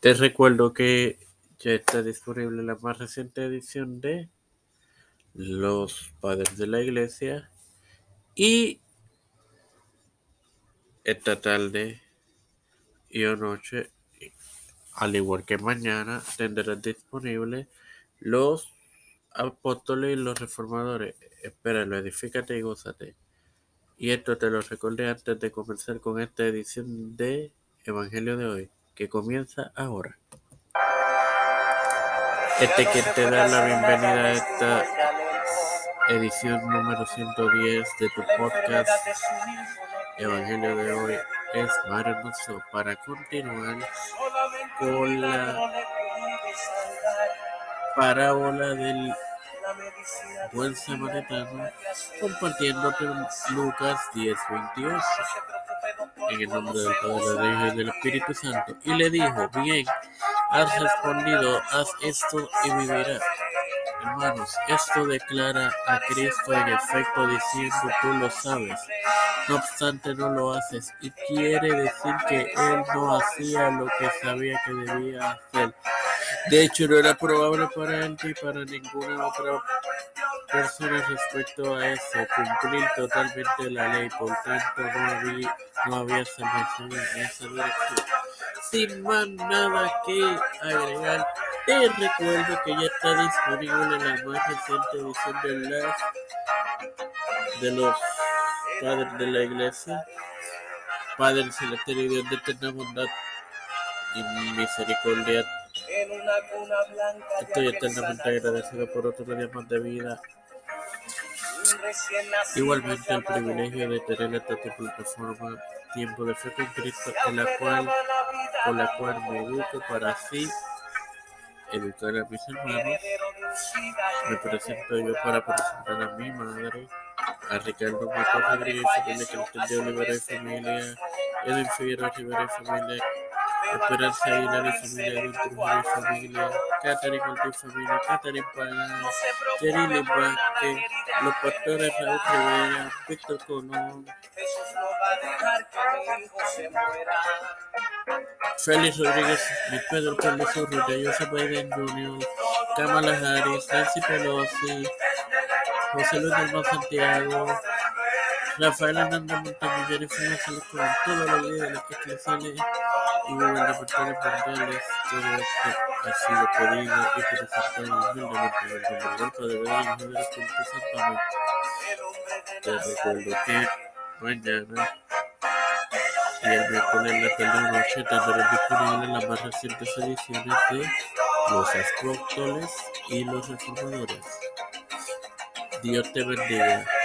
Te recuerdo que ya está disponible la más reciente edición de Los Padres de la Iglesia y esta tarde y o noche, al igual que mañana, tendrás disponible los apóstoles y los reformadores. Espéralo, edifícate y gózate. Y esto te lo recordé antes de comenzar con esta edición de Evangelio de hoy, que comienza ahora. Este que te da la bienvenida a esta edición número 110 de tu podcast Evangelio de hoy es maravilloso. Para continuar con la parábola del buen samaritano compartiéndote Lucas 10:28 en el nombre del Padre, del Hijo y del Espíritu Santo y le dijo bien has respondido haz esto y vivirás Hermanos, esto declara a Cristo en efecto diciendo tú lo sabes, no obstante no lo haces, y quiere decir que Él no hacía lo que sabía que debía hacer. De hecho, no era probable para Él ni para ninguna otra persona respecto a eso, cumplir totalmente la ley, por tanto no había, no había salvación en esa dirección. Sin más nada que agregar, te recuerdo que ya está disponible la más reciente edición de, las, de los padres de la iglesia. Padre celestial y Dios de eterna bondad y misericordia. Estoy eternamente agradecido por otro día más de vida. Igualmente el privilegio de tener esta plataforma Tiempo de Fe con Cristo, en la cual, con la cual me educo para así educar a mis hermanos. Me presento yo para presentar a mi madre, a Ricardo Mato Rodríguez, familia Cristian de Olivera y familia, Edwin Figueroa Rivera y familia, Esperanza Aguilar y familia, y familia, Catherine y familia, Catherine Pagán, Jerry Vázquez, los pastores Raúl Rivera, Víctor Colón, Félix Rodríguez, Pedro Pérez Urrutia, Joseph Biden Jr., Kamala Harris, Nancy Pelosi, José Luis del Santiago, Rafael Hernández Montaño, Jennifer González con todos los líderes eclesiales y gubernamentales mundiales. Todo esto ha sido y el del Espíritu Santo. Te recuerdo que mañana y el miércoles la tarde noche tendrán disponibles las más recientes ediciones de Los Apóstoles y los Reformadores. Dios te bendiga.